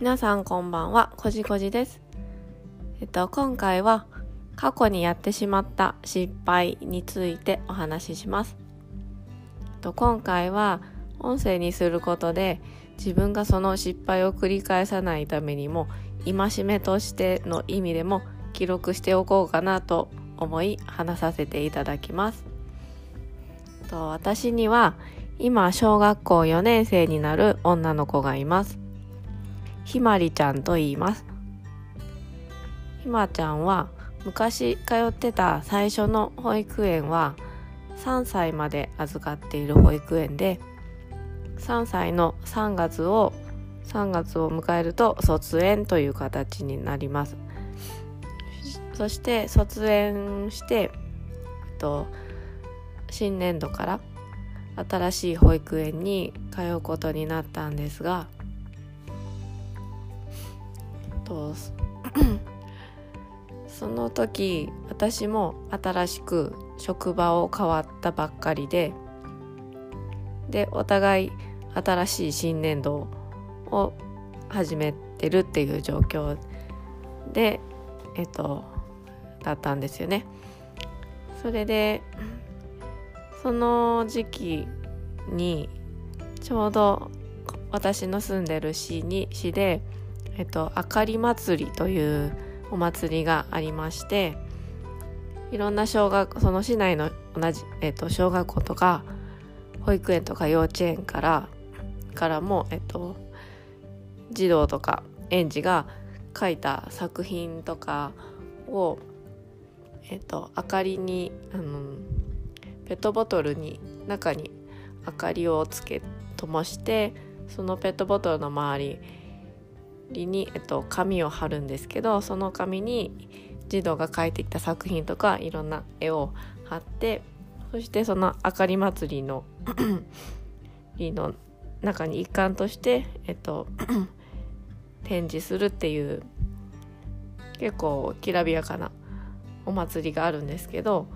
皆さんこんばんは、こじこじです。えっと、今回は過去にやってしまった失敗についてお話しします。えっと、今回は音声にすることで自分がその失敗を繰り返さないためにも戒めとしての意味でも記録しておこうかなと思い話させていただきます。と、私には今小学校4年生になる女の子がいます。ひまりちゃんと言います。ひまちゃんは昔通ってた最初の保育園は3歳まで預かっている保育園で3歳の3月を3月を迎えると卒園という形になりますそして卒園して、と、新年度から新しい保育園に通うことになったんですがと その時私も新しく職場を変わったばっかりででお互い新しい新年度を始めてるっていう状況でえっとだったんですよね。それでその時期にちょうど私の住んでる市に市で、えっと、あかり祭りというお祭りがありましていろんな小学その市内の同じ、えっと、小学校とか保育園とか幼稚園からからも、えっと、児童とか園児が描いた作品とかを、えっと、明かりにあのペットボトルに中に明かりをつけ灯してそのペットボトルの周りりに、えっと、紙を貼るんですけどその紙に児童が描いてきた作品とかいろんな絵を貼ってそしてそのあかり祭りのの中に一環として、えっと、展示するっていう結構きらびやかなお祭りがあるんですけど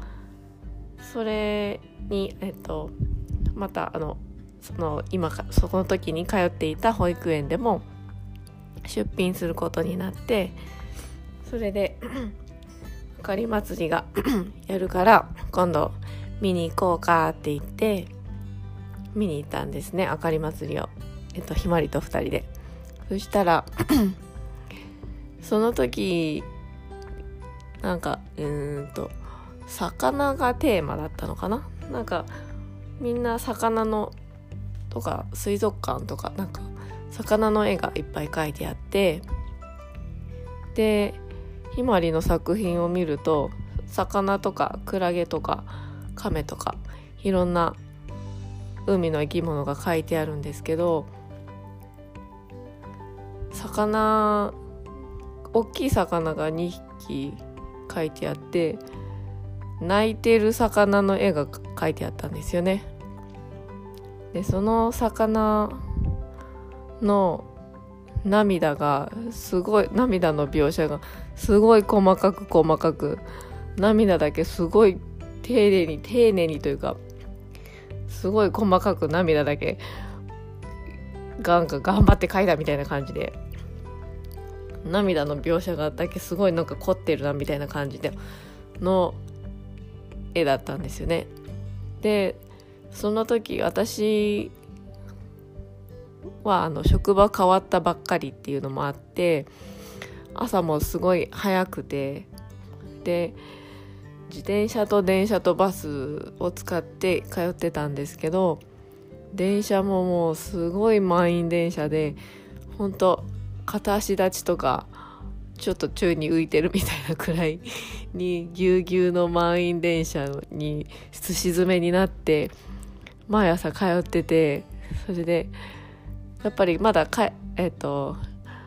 それに、えっと、またあのその今その時に通っていた保育園でも出品することになってそれで あかり祭りが やるから今度見に行こうかって言って見に行ったんですねあかり祭りを。えっとひまりと2人で。そしたら その時なんかうーんと魚がテーマだったのかな？なんかみんな魚のとか水族館とかなんか魚の絵がいっぱい描いてあってでひまりの作品を見ると魚とかクラゲとかカメとかいろんな海の生き物が描いてあるんですけど魚大きい魚が2匹描いてあって泣いてる魚の絵が描いてあったんですよね。でその魚の涙がすごい涙の描写がすごい細かく細かく涙だけすごい丁寧に丁寧にというかすごい細かく涙だけがんが頑張って描いたみたいな感じで涙の描写がだけすごいなんか凝ってるなみたいな感じでの絵だったんですよね。でその時私はあの職場変わったばっかりっていうのもあって朝もすごい早くてで自転車と電車とバスを使って通ってたんですけど電車ももうすごい満員電車で本当片足立ちとかちょっと宙に浮いてるみたいなくらいにぎゅうぎゅうの満員電車にす し詰めになって毎朝通っててそれでやっぱりまだかえっと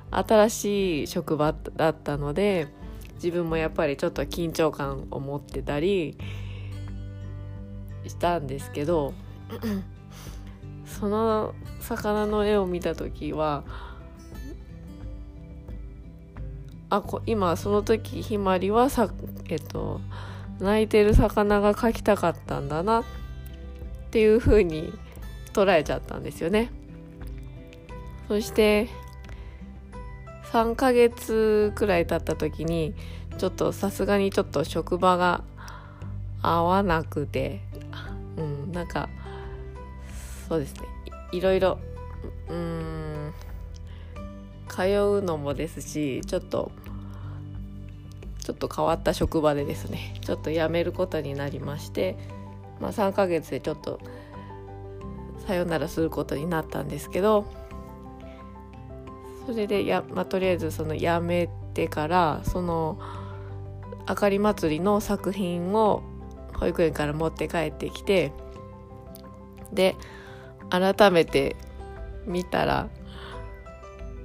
新しい職場だったので自分もやっぱりちょっと緊張感を持ってたりしたんですけどその魚の絵を見た時はあこ今その時ひまりはさえっと泣いてる魚が描きたかったんだなっていう風に捉えちゃったんですよね。そして3ヶ月くらい経った時にちょっとさすがにちょっと職場が合わなくてうんなんかそうですね。いろいろうん通うのもですしちょっとちょっと変わった職場でですねちょっと辞めることになりまして、まあ、3ヶ月でちょっとさよならすることになったんですけどそれでや、まあ、とりあえずその辞めてからそのあかり祭りの作品を保育園から持って帰ってきてで改めて見たら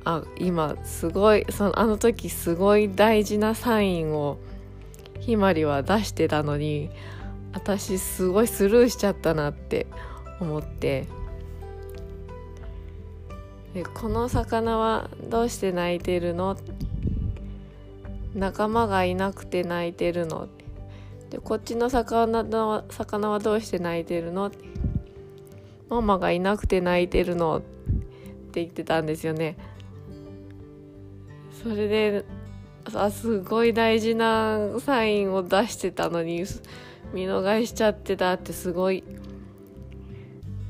あ今すごいそのあの時すごい大事なサインをひまりは出してたのに私すごいスルーしちゃったなって思ってでこの魚はどうして泣いてるの仲間がいなくて泣いてるのでこっちの魚の魚はどうして泣いてるのママがいなくて泣いてるの？って言ってたんですよね。それであすごい大事なサインを出してたのに見逃しちゃってたってすごい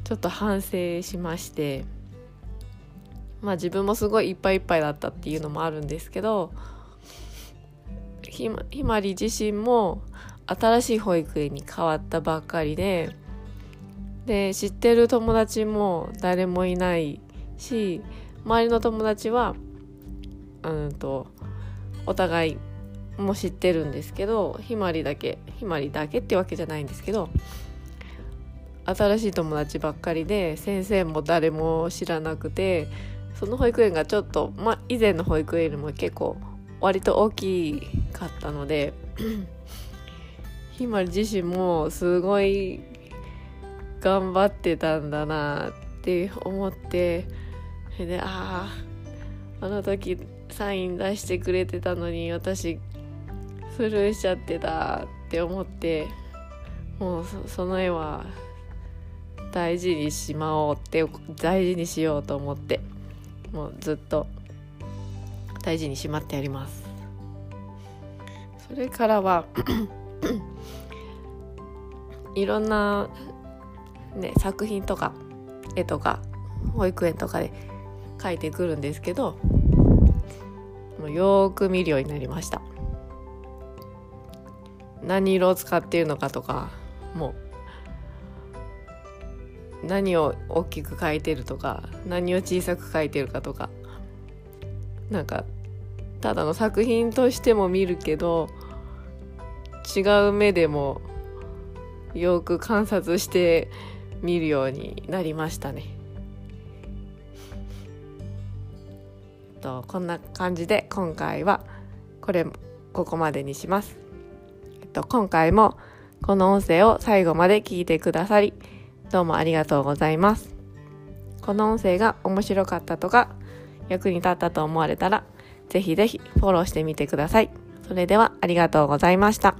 ちょっと反省しまして。まあ自分もすごいいっぱいいっぱいだったっていうのもあるんですけどひまひまり自身も新しい保育園に変わったばっかりでで知ってる友達も誰もいないし周りの友達はうんとお互いも知ってるんですけどひまりだけひまりだけってわけじゃないんですけど新しい友達ばっかりで先生も誰も知らなくてその保育園がちょっと、ま、以前の保育園よりも結構割と大きかったのでひまり自身もすごい頑張ってたんだなって思ってそれであああの時サイン出してくれてたのに私スルーしちゃってたって思ってもうその絵は大事にしまおうって大事にしようと思って。もうずっと大事にしまってやります。それからは いろんな、ね、作品とか絵とか保育園とかで描いてくるんですけどもうよく見るようになりました。何色を使っているのかとかもう何を大きく描いてるとか何を小さく描いてるかとかなんかただの作品としても見るけど違う目でもよく観察して見るようになりましたね。とこんな感じで今回はこれここまでにします。えっと今回もこの音声を最後まで聞いてくださりどうもありがとうございます。この音声が面白かったとか役に立ったと思われたらぜひぜひフォローしてみてください。それではありがとうございました。